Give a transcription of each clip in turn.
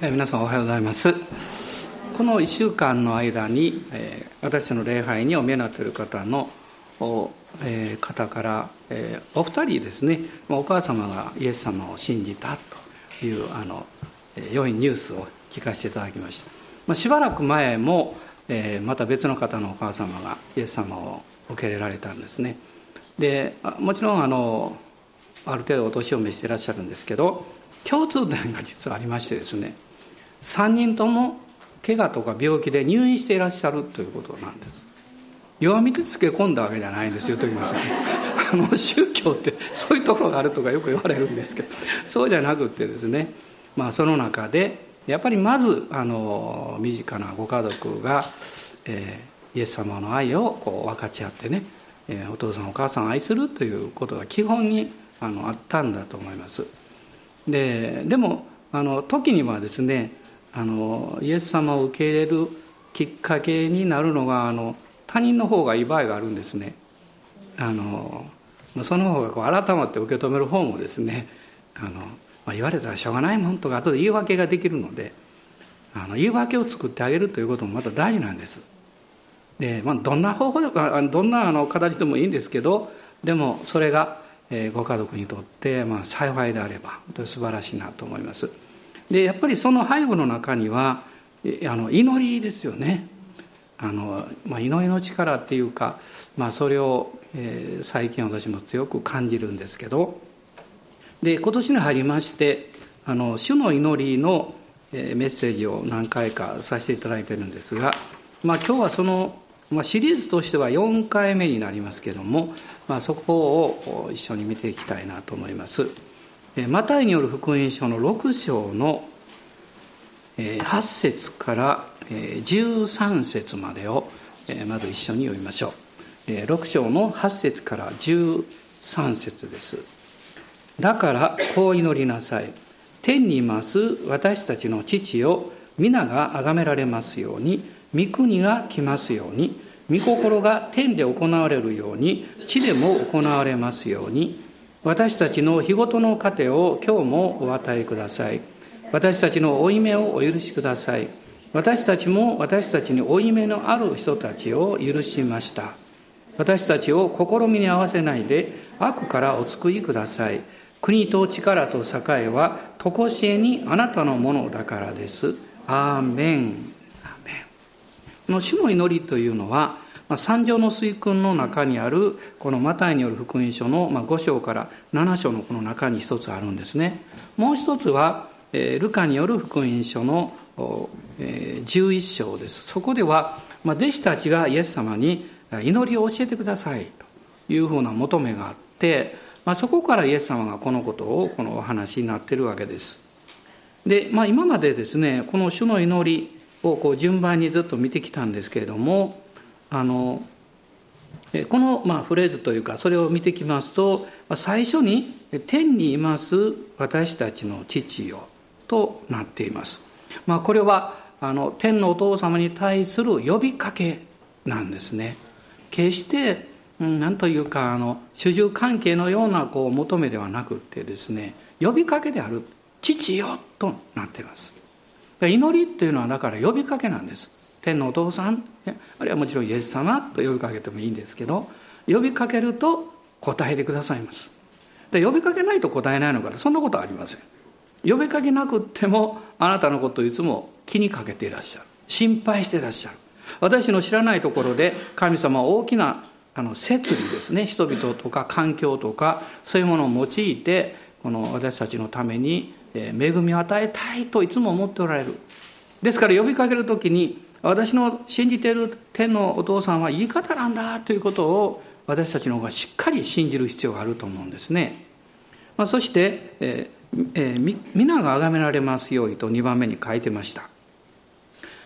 皆さんおはようございます。この1週間の間に、えー、私の礼拝にお見えになっている方の、え、方から、え、お二人ですねお母様がイエス様を信じたというあの良いニュースを聞かせていただきました、ま、しばらく前も、え、また別の方のお母様がイエス様を受け入れられたんですね。でもちろんあのある程度お年を召していらっしゃるんですけど共通点が実はありましてですね3人とも怪我とか病気で入院していらっしゃるということなんです。弱みでつけ込んだわけじゃないんですよと言いますね。あの宗教ってそういうところがあるとかよく言われるんですけど。そうじゃなくてですね。まあその中でやっぱりまずあの身近なご家族が、えー、イエス様の愛をこう分かち合ってね、えー、お父さんお母さんを愛するということが基本にあのあったんだと思います。ででもあの時にはですねあのイエス様を受け入れるきっかけになるのがあの他人の方がいい場合があるんですね。あのその方がこう改まって受け止める方もですねあの、まあ、言われたらしょうがないもんとか後で言い訳ができるのであの言い訳を作ってあげるということもまた大事なんです。で、まあ、どんな方法でどんなあの形でもいいんですけどでもそれがご家族にとってまあ幸いであれば本当に素晴らしいなと思います。でやっぱりその背後の中にはあの祈りですよねあの、まあ、祈りの力っていうか、まあ、それを、えー、最近私も強く感じるんですけどで今年に入りましてあの主の祈りのメッセージを何回かさせていただいてるんですが、まあ、今日はその、まあ、シリーズとしては4回目になりますけども、まあ、そこを一緒に見ていきたいなと思います。マタイによる福音書の6章の8節から13節までをまず一緒に読みましょう。6章の8節から13節です。だからこう祈りなさい。天にいます私たちの父を皆が崇められますように御国が来ますように御心が天で行われるように地でも行われますように私たちの日ごとの糧を今日もお与えください。私たちの負い目をお許しください。私たちも私たちに負い目のある人たちを許しました。私たちを試みに合わせないで悪からお救いください。国と力と栄えは常しえにあなたのものだからです。アーメン。メン。この主の祈りというのはまあ、三条の水訓の中にあるこのマタイによる福音書の5章から7章のこの中に一つあるんですね。もう一つはルカによる福音書の11章です。そこでは弟子たちがイエス様に祈りを教えてくださいというふうな求めがあって、まあ、そこからイエス様がこのことをこのお話になっているわけです。で、まあ、今までですねこの主の祈りをこう順番にずっと見てきたんですけれどもあのこのまあフレーズというかそれを見てきますと最初に「天にいます私たちの父よ」となっています。まあ、これはあの天のお父様に対する呼びかけなんですね。決して何というかあの主従関係のようなこう求めではなくてですね呼びかけである「父よ」となっています。祈りっていうのはだから呼びかけなんです。天のお父さんあるいはもちろんイエス様と呼びかけてもいいんですけど呼びかけると答えてくださいます。で呼びかけないと答えないのかそんなことはありません。呼びかけなくってもあなたのことをいつも気にかけていらっしゃる。心配していらっしゃる。私の知らないところで神様は大きなあの設備ですね。人々とか環境とかそういうものを用いてこの私たちのために恵みを与えたいといつも思っておられる。ですから呼びかける時に私の信じている天のお父さんは言い方なんだということを私たちの方がしっかり信じる必要があると思うんですね。まあ、そして、えーえー、皆が崇められますようにと2番目に書いてました。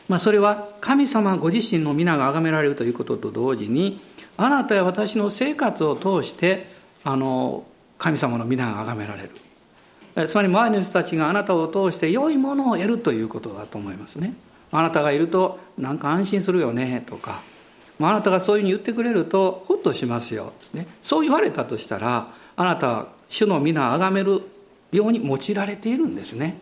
まあ、それは神様ご自身の皆が崇められるということと同時にあなたや私の生活を通してあの神様の皆が崇められるつまり周りの人たちがあなたを通して良いものを得るということだと思いますね。あなたがいるとなんか安心するよねとか。あなたがそういうふうに言ってくれるとほっとしますよ、ね、そう言われたとしたらあなたは主の皆を崇めるように用いられているんですね。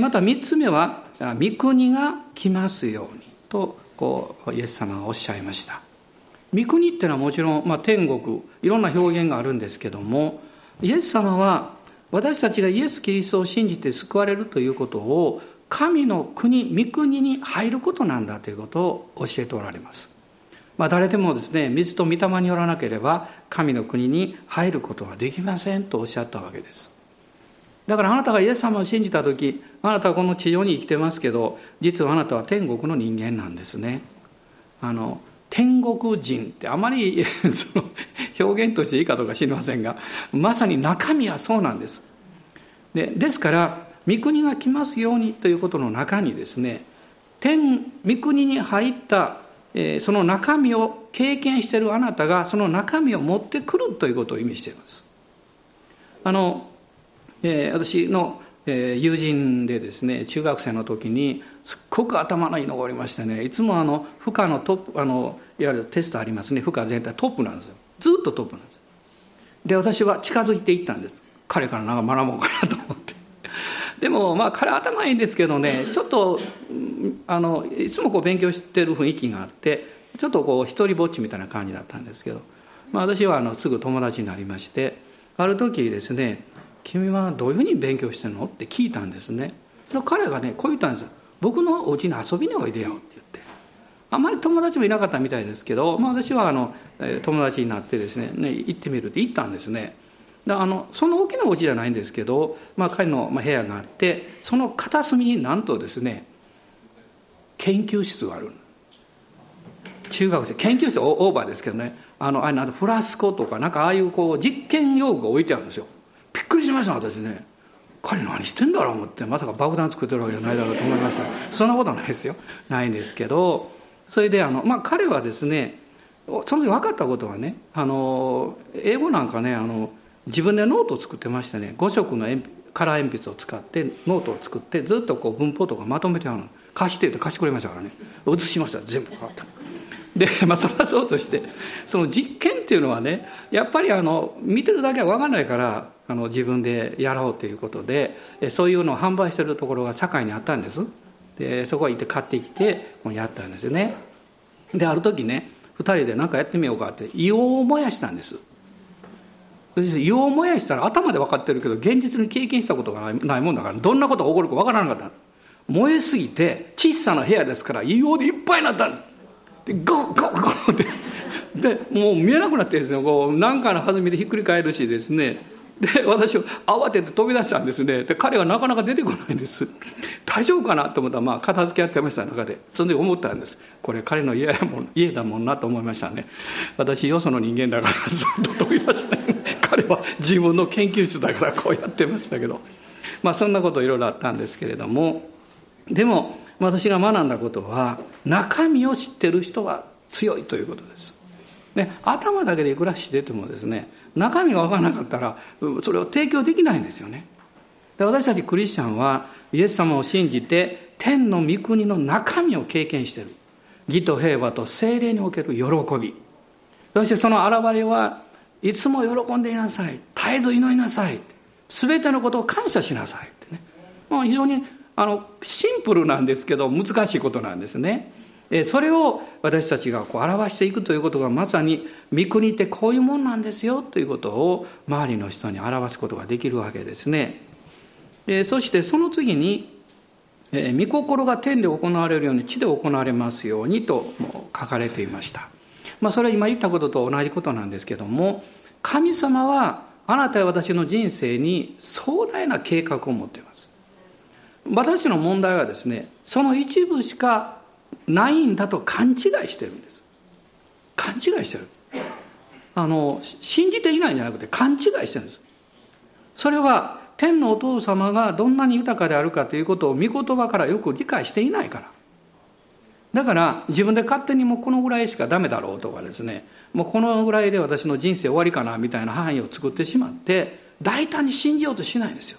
また3つ目は「御国が来ますように」とこうイエス様がおっしゃいました。御国っていうのはもちろん、まあ、天国いろんな表現があるんですけどもイエス様は私たちがイエス・キリストを信じて救われるということを神の国御国に入ることなんだということを教えておられます、まあ、誰でもですね水と御霊によらなければ神の国に入ることはできませんとおっしゃったわけです。だからあなたがイエス様を信じた時あなたはこの地上に生きてますけど実はあなたは天国の人間なんですね。あの天国人ってあまり その表現としていいかどうか知りませんがまさに中身はそうなんです。でですから御国が来ますようにということの中にですね天御国に入った、え、その中身を経験しているあなたがその中身を持ってくるということを意味しています。あのえー、私の、え、友人でですね中学生の時にすっごく頭のいいのがおりましてねいつもあの負荷のトップあのいわゆるテストありますね負荷全体トップなんですよ。ずっとトップなんですで私は近づいていったんです。彼からなんか学ぼうかなと思って。でもまあ彼頭いいんですけどね ちょっとあのいつもこう勉強してる雰囲気があってちょっとこう一人ぼっちみたいな感じだったんですけど、まあ、私はあのすぐ友達になりましてある時ですね君はどういうふうに勉強してるの?」って聞いたんですね。彼がねこう言ったんですよ「僕のお家に遊びにおいでよ」って言って。あまり友達もいなかったみたいですけど、まあ、私はあの友達になってですねね行ってみるって行ったんですね。であのその大きなお家じゃないんですけど、まあ、彼の部屋があってその片隅になんとですね研究室がある中学生研究室オーバーですけどね。あのあれなんフラスコとかなんかああいうこう実験用具が置いてあるんですよ。びっくりしました私ね。彼何してんだろう思ってまさか爆弾作ってるわけじゃないだろうと思いました。そんなことはないですよ。ないんですけどそれであの、まあ、彼はですねその時分かったことはねあの英語なんかねあの自分でノートを作ってましてね5色のカラー鉛筆を使ってノートを作ってずっとこう文法とかまとめてあるの。貸してって貸してくれましたからね。写しました。全部わかった。で、まあ、それはそうとしてその実験っていうのはねやっぱりあの見てるだけは分かんないからあの自分でやろうということでそういうのを販売してるところが堺にあったんです。でそこへ行って買ってきてやったんですよね。である時ね2人で何かやってみようかって硫黄を燃やしたんです。硫黄を燃やしたら頭で分かってるけど現実に経験したことがないもんだからどんなことが起こるか分からなかった。燃えすぎて小さな部屋ですから硫黄でいっぱいになった。んですでゴッゴッゴッって。でもう見えなくなってるんですよこう何かの弾みでひっくり返るしですね。で私慌てて飛び出したんですね。で彼はなかなか出てこないんです。大丈夫かなと思ったらまあ片付けやってました中で。その時思ったんです。これ彼の家やもん家だもんなと思いましたね。私よその人間だからずっと飛び出して彼は自分の研究室だからこうやってましたけど。まあそんなこといろいろあったんですけれども。でも私が学んだことは中身を知ってる人は強いということです。ね、頭だけでいくら知っててもですね中身が分からなかったらそれを提供できないんですよね。で私たちクリスチャンはイエス様を信じて天の御国の中身を経験している。義と平和と精霊における喜び。そしてその現れはいつも喜んでいなさい。絶えず祈りなさい。全てのことを感謝しなさいってね。もう非常にあのシンプルなんですけど難しいことなんですね。それを私たちがこう表していくということがまさに御国ってこういうもんなんですよということを周りの人に表すことができるわけですね。そしてその次に「御心が天で行われるように地で行われますように」と書かれていました。まあ、それは今言ったことと同じことなんですけども神様はあなたや私の人生に壮大な計画を持っています。私の問題はですねその一部しかないんだと勘違いしてるんです。勘違いしてる。あの信じていないんじゃなくて勘違いしてるんです。それは天のお父様がどんなに豊かであるかということを御言葉からよく理解していないから。だから自分で勝手にもうこのぐらいしかダメだろうとかですね。もうこのぐらいで私の人生終わりかなみたいな範囲を作ってしまって大胆に信じようとしないんですよ。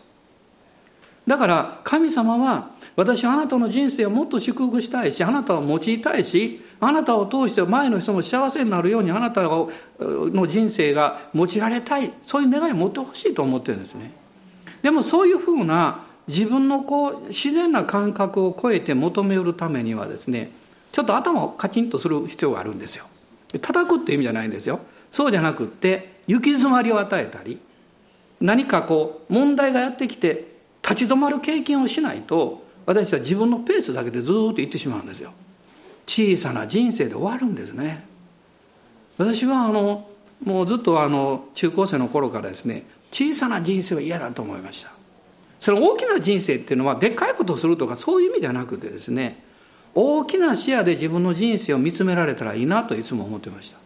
だから神様は私はあなたの人生をもっと祝福したいしあなたを用いたいしあなたを通して前の人も幸せになるようにあなたの人生が用いられたいそういう願いを持ってほしいと思ってるんですねでもそういうふうな自分のこう自然な感覚を超えて求めるためにはですねちょっと頭をカチンとする必要があるんですよ。叩くって意味じゃないんですよ。そうじゃなくって行き詰まりを与えたり何かこう問題がやってきて立ち止まる経験をしないと私は自分のペースだけでずっと行ってしまうんですよ。小さな人生で終わるんですね。私はあのもうずっとあの中高生の頃からですね小さな人生は嫌だと思いました。その大きな人生っていうのはでっかいことをするとかそういう意味ではなくてですね大きな視野で自分の人生を見つめられたらいいなといつも思ってました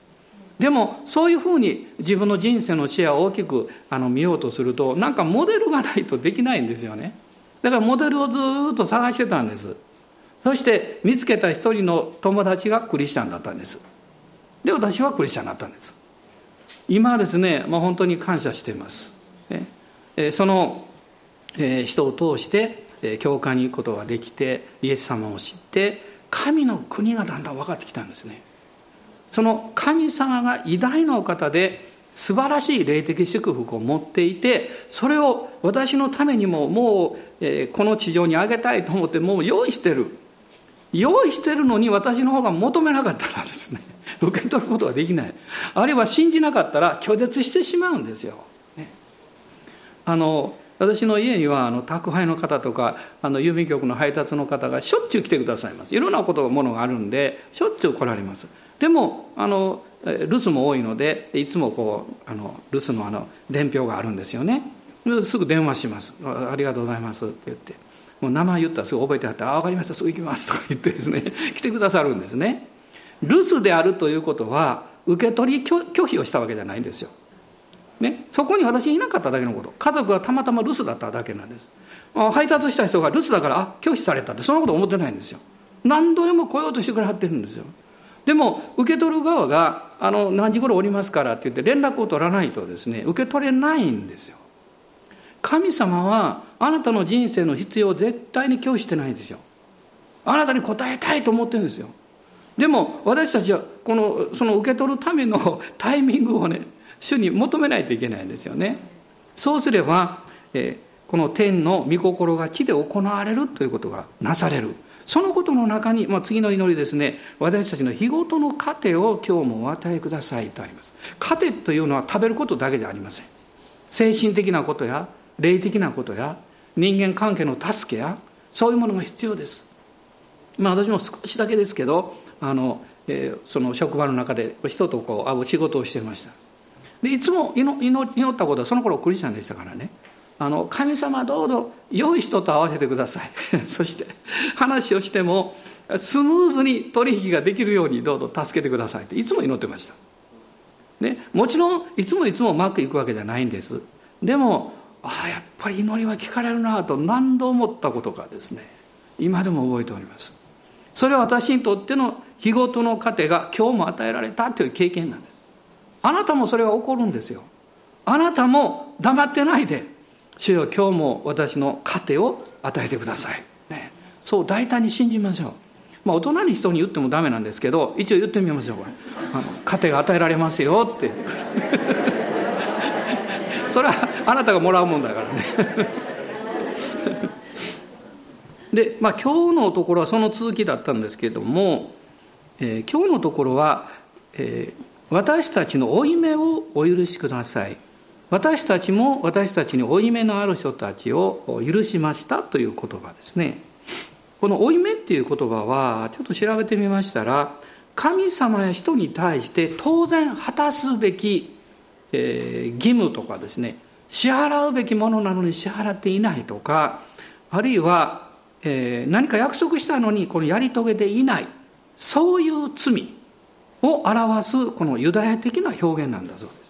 でもそういうふうに自分の人生の視野を大きくあの見ようとするとなんかモデルがないとできないんですよねだからモデルをずっと探してたんです。そして見つけた一人の友達がクリスチャンだったんです。で私はクリスチャンになったんです。今はですね、まあ、本当に感謝しています、ね、その人を通して教会に行くことができてイエス様を知って神の国がだんだん分かってきたんですね。その神様が偉大なお方で素晴らしい霊的祝福を持っていてそれを私のためにももうこの地上にあげたいと思ってもう用意してる。用意してるのに私の方が求めなかったらですね 受け取ることができない。あるいは信じなかったら拒絶してしまうんですよ、ね、あの私の家にはあの宅配の方とかあの郵便局の配達の方がしょっちゅう来てくださいます。いろんなことものがあるんでしょっちゅう来られます。でもあの留守も多いのでいつもこうあの留守のあの伝票があるんですよね。すぐ電話します「ありがとうございます」って言って。もう名前言ったらすぐ覚えてはって「あ分かりました。すぐ行きます」とか言ってですね 来てくださるんですね。留守であるということは受け取り拒否をしたわけじゃないんですよ。ね、そこに私いなかっただけのこと。家族がたまたま留守だっただけなんです。配達した人が留守だからあ拒否されたってそんなこと思ってないんですよ。何度でも来ようとしてくれはってるんですよ。でも受け取る側があの何時頃おりますからって言って連絡を取らないとですね受け取れないんですよ神様はあなたの人生の必要を絶対に拒否してないんですよあなたに答えたいと思ってるんですよでも私たちはこのその受け取るための タイミングをね主に求めないといけないんですよね。そうすれば、えこの天の御心が地で行われるということがなされる。そのことの中に、まあ、次の祈りですね、私たちの日ごとの糧を今日もお与えくださいとあります。糧というのは食べることだけじゃありません。精神的なことや、霊的なことや、人間関係の助けや、そういうものが必要です。まあ私も少しだけですけど、あの、えー、その職場の中で人とこう会う仕事をしてました。でいつも祈祈ったことはその頃クリスチャンでしたからねあの神様どうぞ良い人と会わせてください。そして話をしてもスムーズに取引ができるようにどうぞ助けてくださいっていつも祈ってました、ね、もちろんいつもいつもうまくいくわけじゃないんです。でもああやっぱり祈りは聞かれるなと何度思ったことかですね。今でも覚えております。それは私にとっての日ごとの糧が今日も与えられたという経験なんです。あなたもそれが起こるんですよ。あなたも黙ってないで主よ今日も私の糧を与えてください、ね、そう大胆に信じましょう。まあ大人に人に言ってもダメなんですけど一応言ってみましょうこれ。あの糧が与えられますよって。それはあなたがもらうもんだからね。でまあ今日のところはその続きだったんですけれども、えー、今日のところは、えー私たちの負い目をお許しください。私たちも私たちに負い目のある人たちを許しましたという言葉ですねこの負い目っていう言葉はちょっと調べてみましたら神様や人に対して当然果たすべき、えー、義務とかですね支払うべきものなのに支払っていないとかあるいは、えー、何か約束したのにこのやり遂げていないそういう罪を表すこのユダヤ的な表現なんだそうです。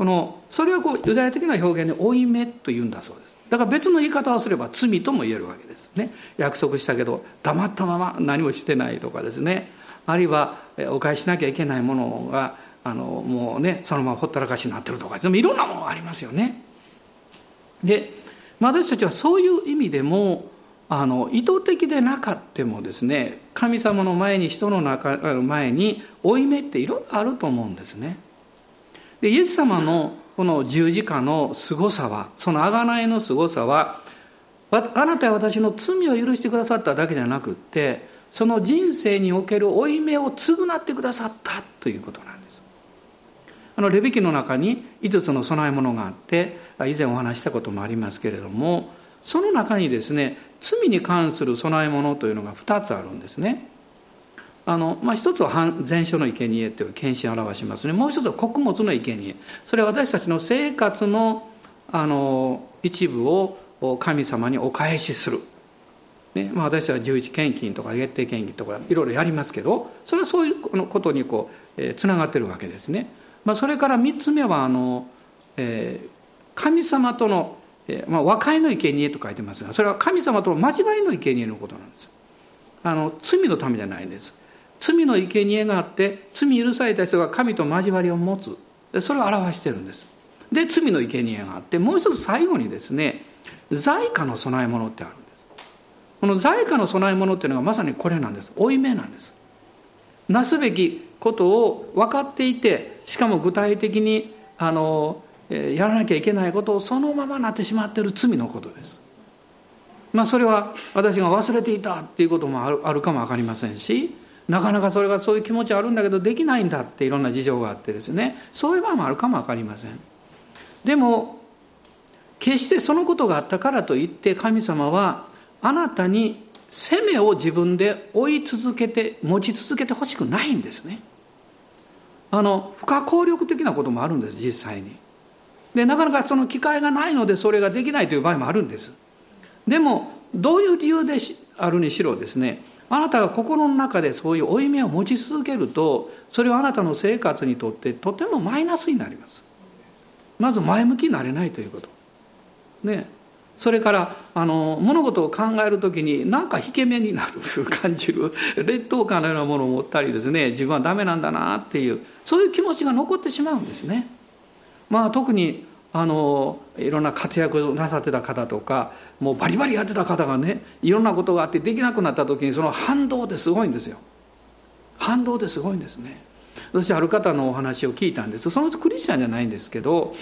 このそれはこうユダヤ的な表現で負い目というんだそうです。だから別の言い方をすれば罪とも言えるわけですね。約束したけど黙ったまま何もしてないとかですね。あるいはお返ししなきゃいけないものがあのもうねそのままほったらかしになってるとかでもいろんなものがありますよね。で私たちはそういう意味でもあの意図的でなかってもですね神様の前に人の中の前に負い目っていろいろあると思うんですね。でイエス様のこの十字架の凄さはその贖いの凄さはあなたは私の罪を許してくださっただけじゃなくってその人生における負い目を償ってくださったということなんです。あのレビ記の中に5つの供え物があって以前お話したこともありますけれどもその中にですね罪に関する供え物というのが2つあるんですね。あの、まあ、一つは前書の生贄という献身を表しますね。もう一つは穀物の生贄。それは私たちの生活のあの一部を神様にお返しする、ねまあ、私は十一献金とか月定献金とかいろいろやりますけどそれはそういうことにこう、えー、つながってるわけですね、まあ、それから3つ目はあの、えー、神様との、えーまあ、和解の生贄と書いてますがそれは神様との交わりの生贄のことなんです。あの罪のためじゃないんです。罪の生贄があって罪許された人が神と交わりを持つ。それを表してるんです。で罪の生贄があってもう一つ最後にですね財貨の供え物ってあるんです。この財貨の供え物っていうのがまさにこれなんです。負い目なんです。なすべきことを分かっていてしかも具体的にあのやらなきゃいけないことをそのままなってしまっている罪のことです。まあそれは私が忘れていたっていうこともあるあるかも分かりませんしなかなかそれがそういう気持ちあるんだけどできないんだっていろんな事情があってですね。そういう場合もあるかも分かりません。でも決してそのことがあったからといって神様はあなたに責めを自分で追い続けて持ち続けてほしくないんですね。あの不可抗力的なこともあるんです実際に。でなかなかその機会がないのでそれができないという場合もあるんです。でもどういう理由であるにしろですねあなたが心の中でそういう負い目を持ち続けるとそれはあなたの生活にとってとてもマイナスになります。まず前向きになれないということ。ね。それからあの物事を考える時に何か引け目になる感じる。劣等感のようなものを持ったりですね自分はダメなんだなっていうそういう気持ちが残ってしまうんですね。まあ特にあのいろんな活躍なさってた方とかもうバリバリやってた方がねいろんなことがあってできなくなった時にその反動ってすごいんですよ。反動ってすごいんですね。私ある方のお話を聞いたんです。その人クリスチャンじゃないんですけど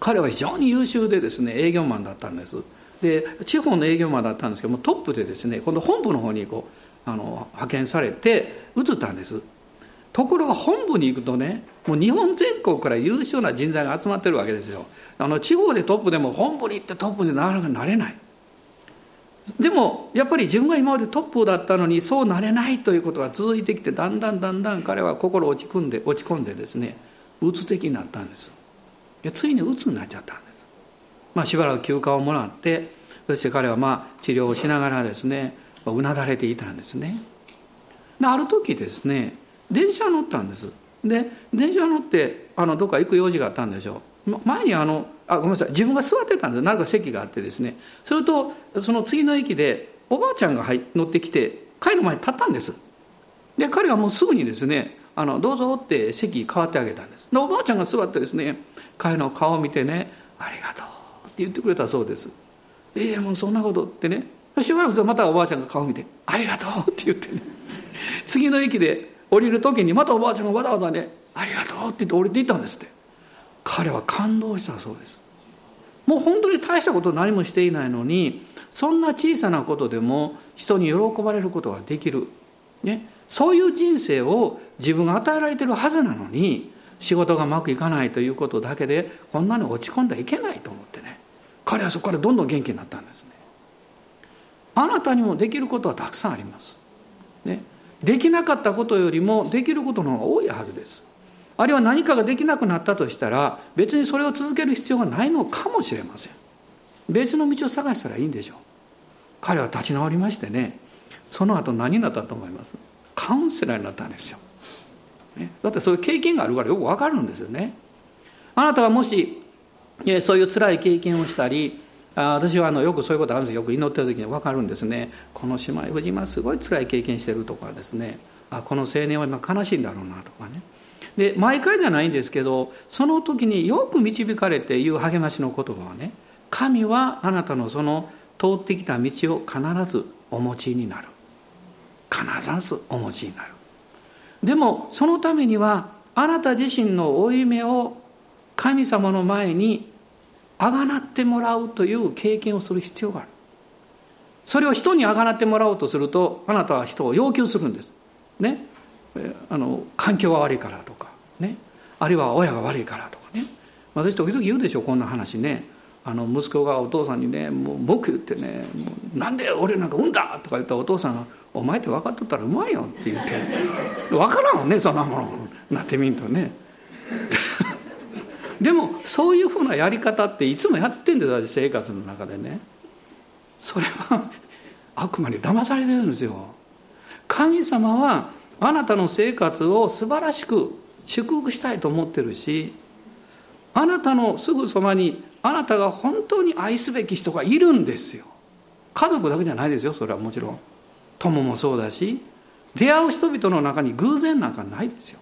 彼は非常に優秀でですね営業マンだったんです。で地方の営業マンだったんですけどもトップでですね今度本部の方にこうあの派遣されて移ったんです。ところが本部に行くとねもう日本全国から優秀な人材が集まってるわけですよ。あの地方でトップでも本部に行ってトップになかななれない。でもやっぱり自分が今までトップだったのにそうなれないということが続いてきてだんだんだんだん彼は心落ち込んで落ち込んでですねうつ的になったんです。でついにうつになっちゃったんです、まあ、しばらく休暇をもらってそして彼はまあ治療をしながらですねうなだれていたんですね。である時ですね電車に乗ったんです。で電車乗ってあのどっか行く用事があったんでしょう。前にあのあごめんなさい。自分が座ってたんです。なんか席があってですね。それとその次の駅でおばあちゃんが乗ってきて彼の前に立ったんです。で彼はもうすぐにですねあのどうぞって席変わってあげたんです。でおばあちゃんが座ってですね彼の顔を見てね「ありがとう」って言ってくれたそうです「ええもうそんなこと」ってね。しばらくまたおばあちゃんが顔を見て「ありがとう」って言ってね。次の駅で降りる時にまたおばあちゃんがわざわざね「ありがとう」って言って降りていったんですって。彼は感動したそうです。もう本当に大したこと何もしていないのにそんな小さなことでも人に喜ばれることができる、ね、そういう人生を自分が与えられてるはずなのに仕事がうまくいかないということだけでこんなに落ち込んではいけないと思ってね。彼はそこからどんどん元気になったんですね。あなたにもできることはたくさんあります、ね、できなかったことよりもできることの方が多いはずです。あるいは何かができなくなったとしたら別にそれを続ける必要がないのかもしれません。別の道を探したらいいんでしょう。彼は立ち直りましてね。その後何になったと思います？カウンセラーになったんですよ、ね、だってそういう経験があるからよくわかるんですよね。あなたがもしそういう辛い経験をしたりあ私はあのよくそういうことあるんです。よよく祈ってる時に分かるんですね。この姉妹夫人はすごい辛い経験してるとかですね。あこの青年は今悲しいんだろうなとかね。で毎回じゃないんですけどその時によく導かれて言う励ましの言葉はね神はあなたのその通ってきた道を必ずお持ちになる。必ずお持ちになる。でもそのためにはあなた自身の負い目を神様の前にあがなってもらうという経験をする必要がある。それを人にあがなってもらおうとするとあなたは人を要求するんです。ね。あの環境が悪いからとかね。あるいは親が悪いからとかね。私時々言うでしょこんな話ね。あの息子がお父さんにね「もう僕ってねもうなんで俺なんか産んだ!」とか言ったらお父さんが「お前って分かっとったらうまいよ」って言って。分からんねそんなもの。なってみんとね。でもそういうふうなやり方っていつもやってんです私生活の中でね。それは悪魔に騙されてるんですよ。神様はあなたの生活を素晴らしく祝福したいと思ってるしあなたのすぐそばにあなたが本当に愛すべき人がいるんですよ。家族だけじゃないですよそれはもちろん。友もそうだし出会う人々の中に偶然なんかないですよ。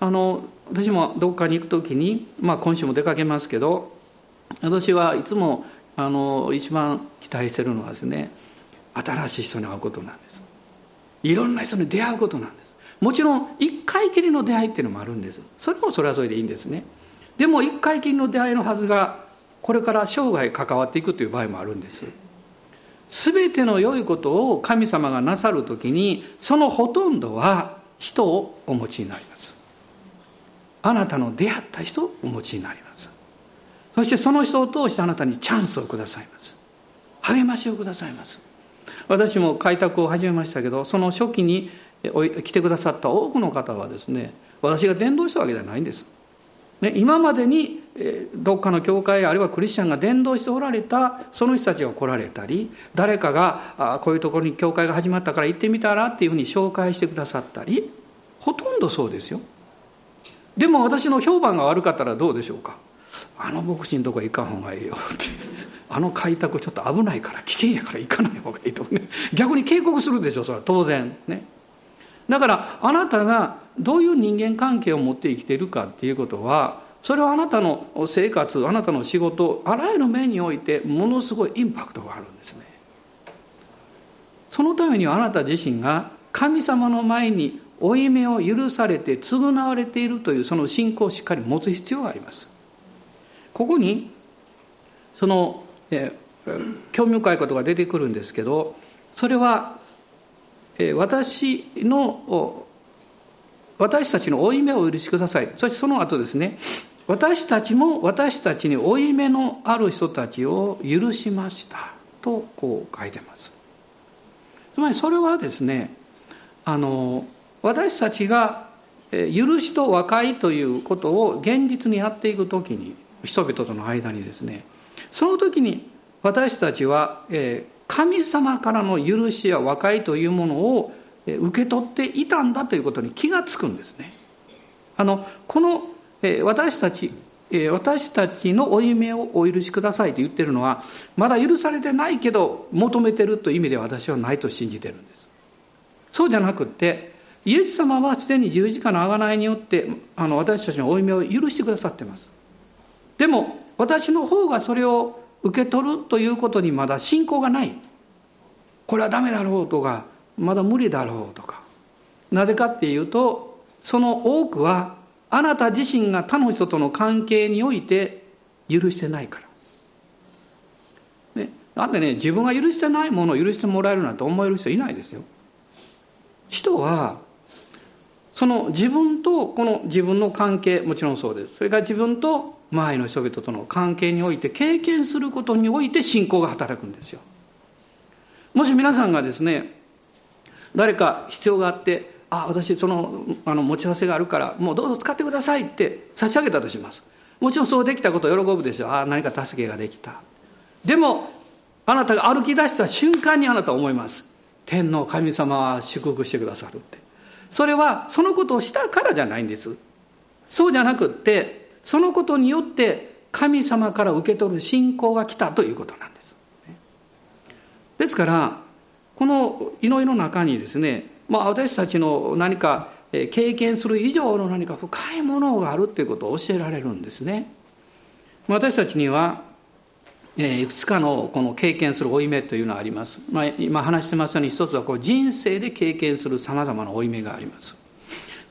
あの私もどっかに行く時に、まあ、今週も出かけますけど私はいつもあの一番期待してるのはですね新しい人に会うことなんです。いろんな人に出会うことなんです。もちろん一回きりの出会いっていうのもあるんです。それもそれはそれでいいんですね。でも一回きりの出会いのはずがこれから生涯関わっていくという場合もあるんです。全ての良いことを神様がなさる時にそのほとんどは人をお持ちになります。あなたの出会った人をお持ちになりますそしてその人を通してあなたにチャンスをくださいます励ましをくださいます私も開拓を始めましたけどその初期に来てくださった多くの方はですね私が伝道したわけではないんです。ね、今までにどっかの教会あるいはクリスチャンが伝道しておられたその人たちが来られたり誰かがこういうところに教会が始まったから行ってみたらっていうふうに紹介してくださったりほとんどそうですよ。でも私の評判が悪かったらどうでしょうか。あの牧師のとこ行かん方がいいよって。あの開拓ちょっと危ないから危険やから行かない方がいいとね。逆に警告するでしょそれは当然ね。だからあなたがどういう人間関係を持って生きてるかっていうことはそれはあなたの生活あなたの仕事あらゆる面においてものすごいインパクトがあるんですね。そのためにはあなた自身が神様の前に負い目を許されて償われているというその信仰をしっかり持つ必要があります。ここにその、え興味深いことが出てくるんですけどそれはえ私の私たちの負い目をお許しください。そしてその後ですね私たちも私たちに負い目のある人たちを許しました。とこう書いてます。つまりそれはですねあの私たちが許しと和解ということを現実にやっていく時に人々との間にですねその時に私たちは、神様からの許しや和解というものを受け取っていたんだということに気がつくんですね。あのこの私たち私たちの負い目をお許しくださいと言ってるのはまだ許されてないけど求めてるという意味では私はないと信じてるんです。そうじゃなくてイエス様はすでに十字架の贖いによってあの私たちの負い目を許してくださってます。でも私の方がそれを受け取るということにまだ信仰がないこれはダメだろうとかまだ無理だろうとかなぜかっていうとその多くはあなた自身が他の人との関係において許してないから。ね、なんでね自分が許してないものを許してもらえるなんて思える人いないですよ。人はその自分とこの自分の関係もちろんそうです。それから自分と周りの人々との関係において経験することにおいて信仰が働くんですよ。もし皆さんがですね誰か必要があってあ私そのあの持ち合わせがあるからもうどうぞ使ってくださいって差し上げたとします。もちろんそうできたこと喜ぶでしょう。あ何か助けができた。でもあなたが歩き出した瞬間にあなたは思います。天の神様は祝福してくださるって。それはそのことをしたからじゃないんですそうじゃなくってそのことによって神様から受け取る信仰が来たということなんです。ですからこの祈りの中にですね、まあ、私たちの何か経験する以上の何か深いものがあるということを教えられるんですね。私たちには、いくつかのこの経験する負い目というのがあります。まあ、今話してますように一つはこう人生で経験するさまざまな負い目があります。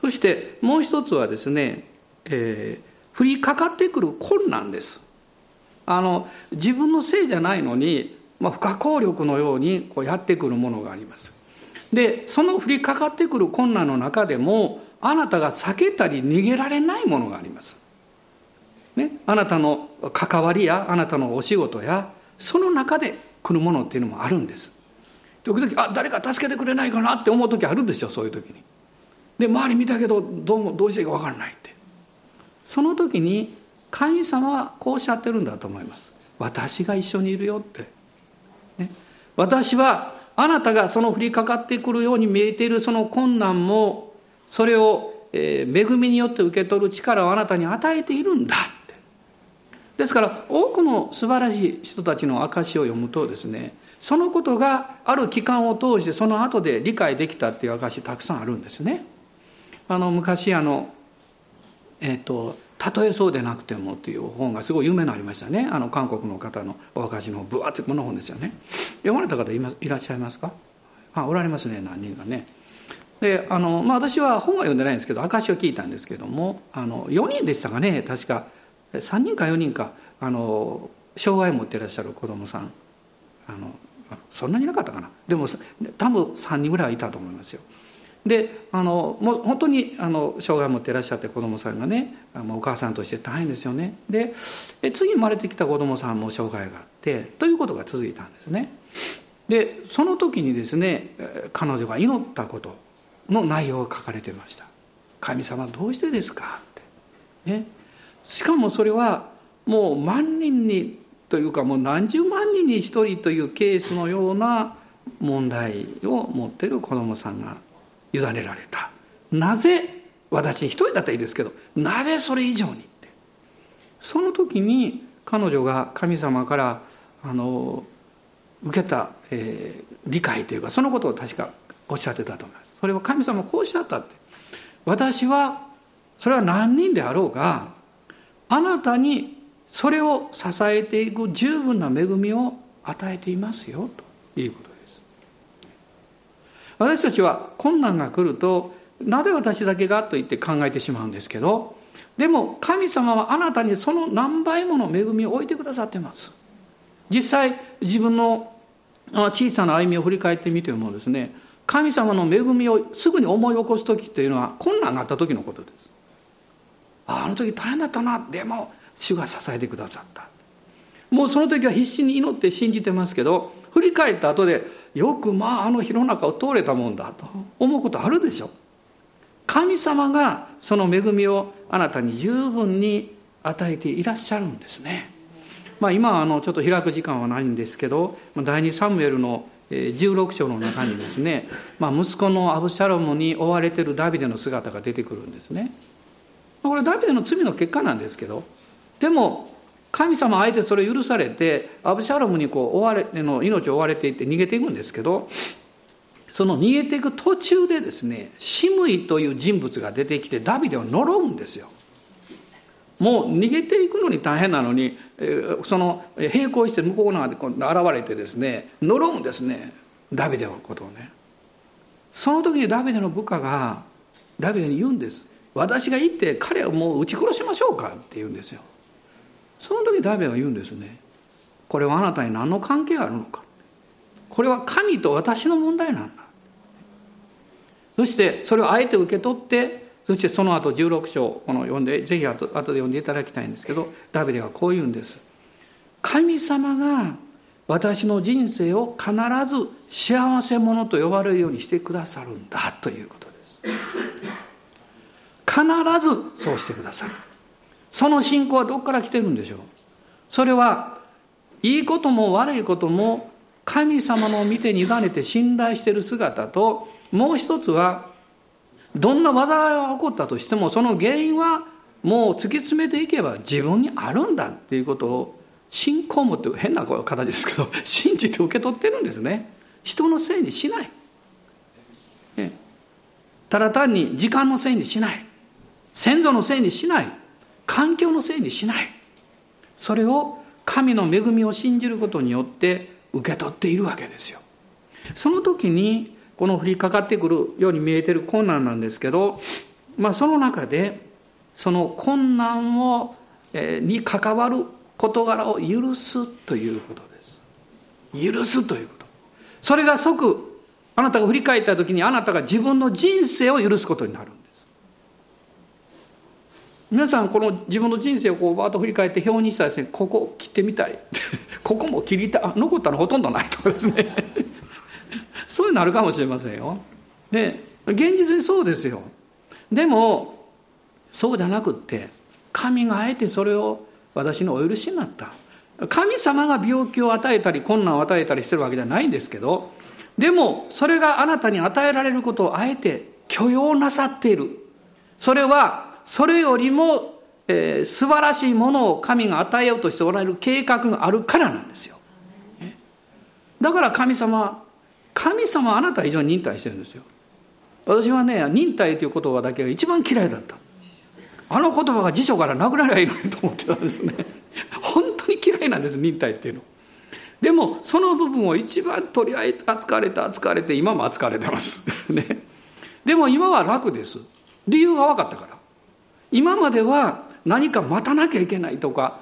そしてもう一つはですね、えー降りかかってくる困難ですあの自分のせいじゃないのにまあ、不可抗力のようにこうやってくるものがありますでその降りかかってくる困難の中でもあなたが避けたり逃げられないものがあります、ね、あなたの関わりやあなたのお仕事やその中で来るものっていうのもあるんです。時々あ誰か助けてくれないかなって思う時あるでしょそういう時に。で周り見たけどどうもどうしていいか分からないって。その時に神様はこうおっしゃってるんだと思います。私が一緒にいるよって、ね、私はあなたがその降りかかってくるように見えているその困難もそれを、恵みによって受け取る力をあなたに与えているんだですから多くの素晴らしい人たちの証を読むとですねそのことがある期間を通してその後で理解できたっていう証たくさんあるんですね。あの昔あのえ、ー、とたとえそうでなくても」という本がすごい有名になりましたね。あの韓国の方のお証の分厚いこの本ですよね。読まれた方いいらっしゃいますか？あおられますね何人かね。であの、まあ、私は本は読んでないんですけど証を聞いたんですけどもあの4人でしたかね確か。3人か4人かあの障害を持ってらっしゃる子供さん。あのそんなになかったかな。でも多分3人ぐらいはいたと思いますよ。であのもう本当にあの障害を持っていらっしゃって子どもさんがねお母さんとして大変ですよね。で次生まれてきた子どもさんも障害があってということが続いたんですね。でその時にですね彼女が祈ったことの内容が書かれてました「神様どうしてですか?」って。ね。しかもそれはもう万人にというかもう何十万人に一人というケースのような問題を持ってる子どもさんが委ねられた。なぜ私一人だったらいいですけどなぜそれ以上に？ってその時に彼女が神様からあの受けた、えー、理解というかそのことを確かおっしゃってたと思います。それは神様こうおっしゃったって。私はそれは何人であろうがあなたにそれを支えていく十分な恵みを与えていますよということです。私たちは困難が来るとなぜ私だけがと言って考えてしまうんですけどでも神様はあなたにその何倍もの恵みを置いてくださってます。実際自分の小さな歩みを振り返ってみてもですね神様の恵みをすぐに思い起こす時っていうのは困難があった時のことです。あの時大変だったなでも主が支えてくださったもうその時は必死に祈って信じてますけど振り返った後でよくまああの火の中を通れたもんだと思うことあるでしょ神様がその恵みをあなたに十分に与えていらっしゃるんですね。まあ、今あのちょっと開く時間はないんですけど第2サムエルの16章の中にですね、まあ、息子のアブシャロムに追われてるダビデの姿が出てくるんですね。これダビデの罪の結果なんですけどでも神様あえてそれ許されてアブシャロムにこう追われ命を追われていって逃げていくんですけどその逃げていく途中でですねシムイという人物が出てきてダビデを呪うんですよ。もう逃げていくのに大変なのにその並行して向こう側で現れてですね呪うんですねダビデのことをね。その時にダビデの部下がダビデに言うんです。私が行って彼をもう撃ち殺しましょうかって言うんですよ。その時ダビデは言うんですね。これはあなたに何の関係があるのか。これは神と私の問題なんだ。そしてそれをあえて受け取ってそしてその後16章この読んでぜひ後後で読んでいただきたいんですけどダビデはこう言うんです。神様が私の人生を必ず幸せ者と呼ばれるようにしてくださるんだということです。必ずそうしてくださるその信仰はどこから来てるんでしょう？それはいいことも悪いことも神様の見てに委ねて信頼してる姿ともう一つはどんな災いが起こったとしてもその原因はもう突き詰めていけば自分にあるんだっていうことを信仰もって変な形ですけど 信じて受け取ってるんですね。人のせいにしない、ね、ただ単に時間のせいにしない。先祖のせいにしない。環境のせいにしない。それを神の恵みを信じることによって受け取っているわけですよ。その時にこの降りかかってくるように見えてる困難なんですけど、まあ、その中でその困難を、えに関わる事柄を許すということです。許すということ。それが即あなたが振り返った時にあなたが自分の人生を許すことになる。皆さんこの自分の人生をこうバーッと振り返って表にしたらですねここ切ってみたい。ここも切りたい残ったのほとんどないとかですね。そういうのあるかもしれませんよ。で現実にそうですよ。でもそうじゃなくって神があえてそれを私のお許しになった。神様が病気を与えたり困難を与えたりしてるわけじゃないんですけどでもそれがあなたに与えられることをあえて許容なさっている。それはそれよりも、えー、素晴らしいものを神が与えようとしておられる計画があるからなんですよ。だから神様神様あなたは非常に忍耐してるんですよ。私はね忍耐という言葉だけが一番嫌いだった。あの言葉が辞書からなくなりゃいいのにと思ってたんですね。本当に嫌いなんです忍耐っていうの。でもその部分を一番とりあえず扱われて扱われて今も扱われてます。ね。でも今は楽です。理由が分かったから。今までは何か待たなきゃいけないとか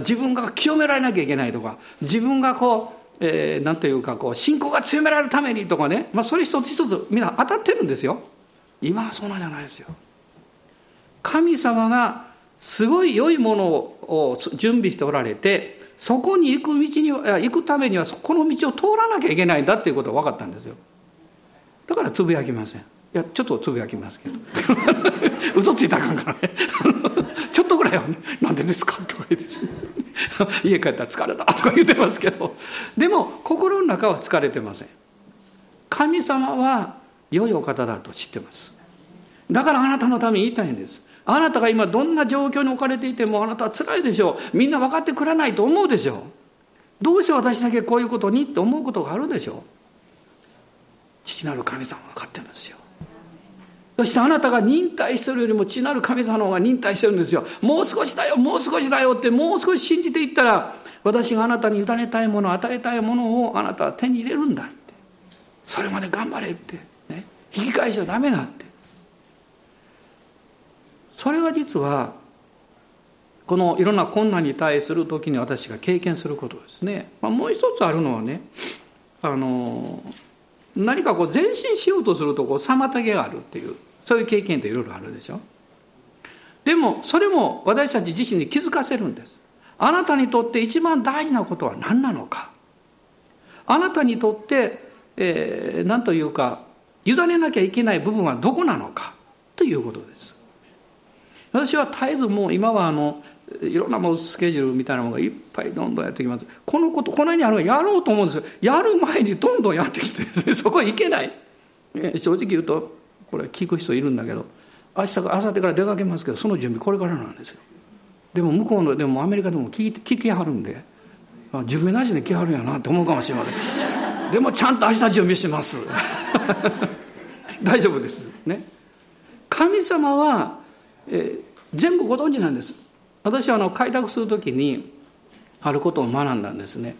自分が清められなきゃいけないとか自分がこうえー、というかこう信仰が強められるためにとかね、まあ、それ一つ一つみんな当たってるんですよ。今はそうなんじゃないですよ。神様がすごい良いものを準備しておられてそこに行く道には行くためにはそこの道を通らなきゃいけないんだっていうことが分かったんですよ。だからつぶやきません。いやちょっとつぶやきますけど。嘘ついたらあかんからね。ちょっとぐらいはね「なんでですか?」とか言って。家帰ったら疲れた。とか言ってますけど。でも心の中は疲れてません。神様は良いお方だと知ってます。だからあなたのために言いたいんです。あなたが今どんな状況に置かれていてもあなたは辛いでしょう。みんな分かってくれないと思うでしょう。どうして私だけこういうことにって思うことがあるでしょう。父なる神様分かってるんですよ。そしてあなたが忍耐してるよりも父なる神様の方が忍耐してるんですよ。もう少しだよもう少しだよってもう少し信じていったら私があなたに委ねたいもの与えたいものをあなたは手に入れるんだって。それまで頑張れって、ね、引き返しちゃダメだって。それは実はこのいろんな困難に対する時に私が経験することですね、まあ、もう一つあるのはねあの何かこう前進しようとするとこう妨げがあるっていうそういう経験っていろいろあるでしょ。でもそれも私たち自身に気づかせるんです。あなたにとって一番大事なことは何なのか。あなたにとって、えー、何というか委ねなきゃいけない部分はどこなのかということです。私は絶えずもう今はあのいろんなもうスケジュールみたいなものがいっぱいどんどんやってきます。このことこの辺にあるのやろうと思うんですよ。やる前にどんどんやってきて そこへ行けない、正直言うとこれ聞く人いるんだけど明日か明後日から出かけますけどその準備これからなんですよ。でも向こうのでもアメリカでも聞聞きはるんで。あ準備なしで来はるんやなって思うかもしれません。でもちゃんと明日準備します。大丈夫です。ね。神様は、えー、全部ご存知なんです。私はあの開拓する時にあることを学んだんですね。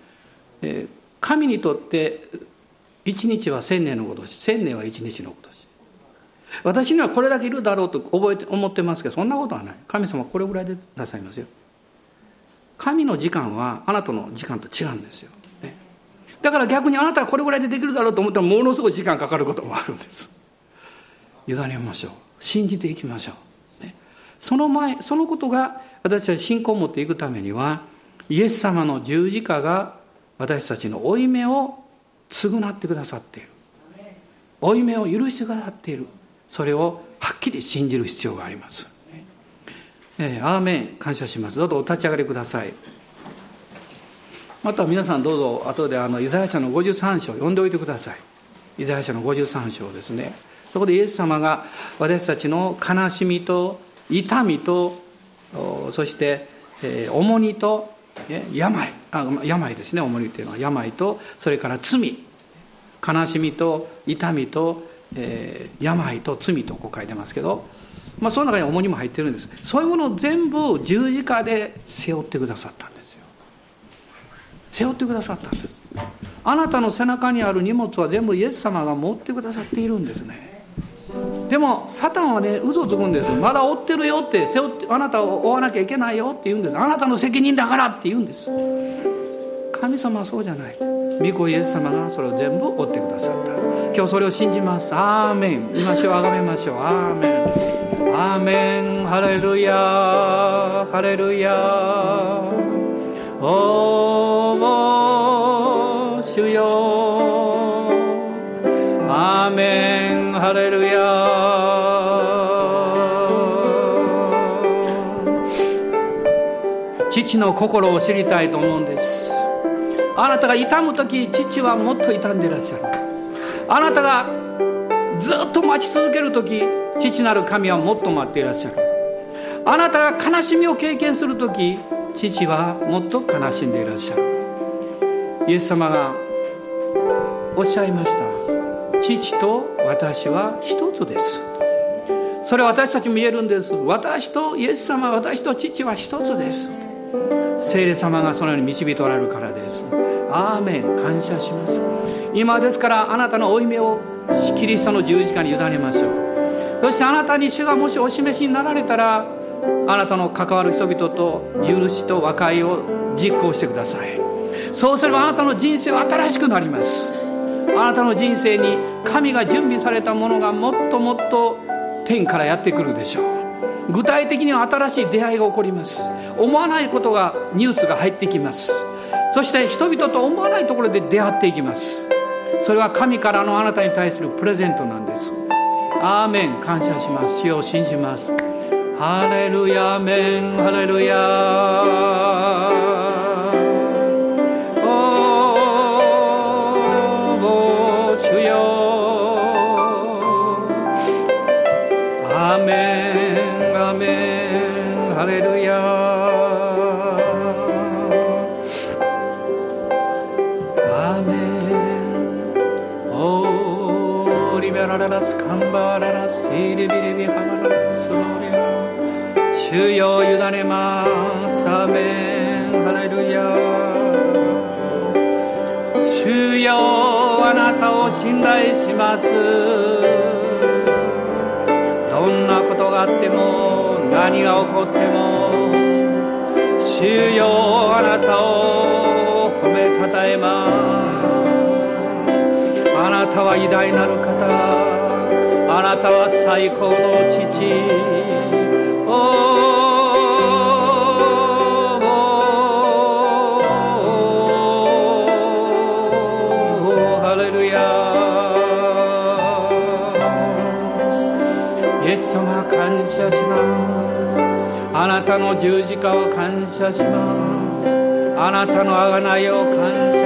え神にとって一日は千年のことし千年は一日のことし。私にはこれだけいるだろうと覚えて思ってますけどそんなことはない。神様はこれぐらいでなさいますよ。神の時間はあなたの時間と違うんですよ、ね、だから逆にあなたはこれぐらいでできるだろうと思ったらものすごい時間かかることもあるんです。委ねましょう。信じていきましょう、ね、その前そのことが私たち信仰を持っていくためにはイエス様の十字架が私たちの負い目を償ってくださっている。負い目を許してくださっている。それをはっきり信じる必要があります、えー、アーメン。感謝します。どうぞお立ち上がりください。また皆さんどうぞ後であのイザヤ書の53章読んでおいてください。イザヤ書の53章ですね。そこでイエス様が私たちの悲しみと痛みとそして、えー、重荷と病。あ病ですね重荷っていうのは。病とそれから罪。悲しみと痛みと、えー、病と罪とこう書いてますけど、まあ、その中に重荷も入ってるんです。そういうものを全部十字架で背負ってくださったんですよ。背負ってくださったんです。あなたの背中にある荷物は全部イエス様が持ってくださっているんですね。でもサタンはね嘘つくんですまだ追ってるよって背負ってあなたを追わなきゃいけないよって言うんです。あなたの責任だからって言うんです。神様はそうじゃない。御子イエス様がそれを全部追ってくださった。今日それを信じます。アーメン。今しをあがめましょう。アーメン。アーメン。ハレルヤハレルヤおお主よ。アーメン。ハレルヤ父の心を知りたいと思うんです。あなたが痛む時父はもっと痛んでいらっしゃる。あなたがずっと待ち続ける時父なる神はもっと待っていらっしゃる。あなたが悲しみを経験する時父はもっと悲しんでいらっしゃる。イエス様がおっしゃいました。父と私は一つです。それは私たちも言えるんです。私とイエス様私と父は一つです。聖霊様がそのように導いておられるからです。アーメン。感謝します。今ですからあなたの負い目をキリストの十字架に委ねましょう。そしてあなたに主がもしお示しになられたらあなたの関わる人々と許しと和解を実行してください。そうすればあなたの人生は新しくなります。あなたの人生に神が準備されたものがもっともっと天からやってくるでしょう。具体的には新しい出会いが起こります。思わないことがニュースが入ってきます。そして人々と思わないところで出会っていきます。それは神からのあなたに対するプレゼントなんです。アーメン感謝します。主を信じます。ハレルヤメン。ハレルヤ。主よ委ねます。アメン。ハレルヤ。主よあなたを信頼します。どんなことがあっても何が起こっても主よあなたを褒めたたえます。たは偉大なる方。あなたは最高の父。おおイエス様感謝します。あなたの十字架を感謝します。あなたの贖いを感謝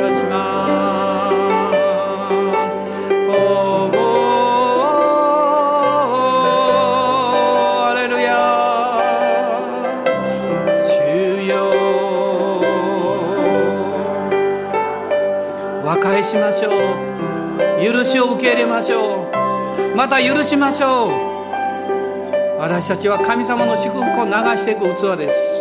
しましょう。許しを受け入れましょう。また許しましょう。私たちは神様の祝福を流していく器です。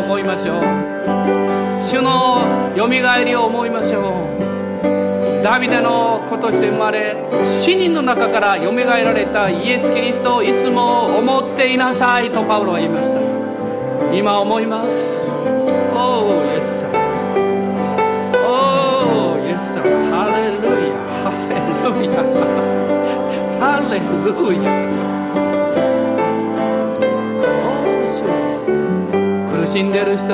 思いましょう。主のよみがえりを思いましょう。ダビデの子として生まれ死人の中からよみがえられたイエス・キリストをいつも思っていなさいとパウロは言いました。今思います。おおイエス様。おおイエス様。ハレルヤ。ハレルヤ。ハレルヤ。死んでる人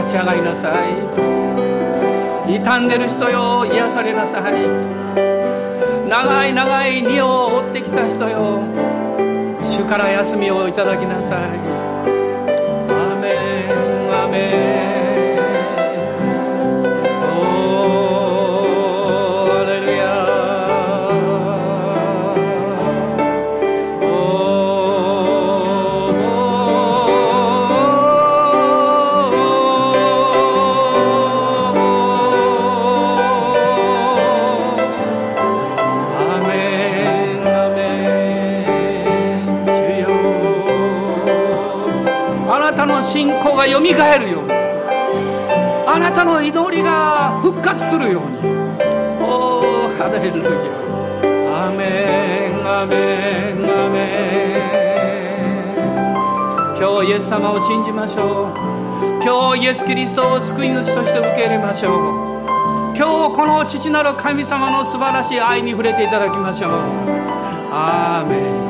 立ち上がりなさい。傷んでる人よ癒されなさい。長い長い荷を追ってきた人よ主から休みをいただきなさい。アメンアメン。みがえるように。あなたの祈りが復活するように。おおハレルヤ。アメンアメンアメン。今日イエス様を信じましょう。今日イエス・キリストを救い主として受け入れましょう。今日この父なる神様の素晴らしい愛に触れていただきましょう。アーメン。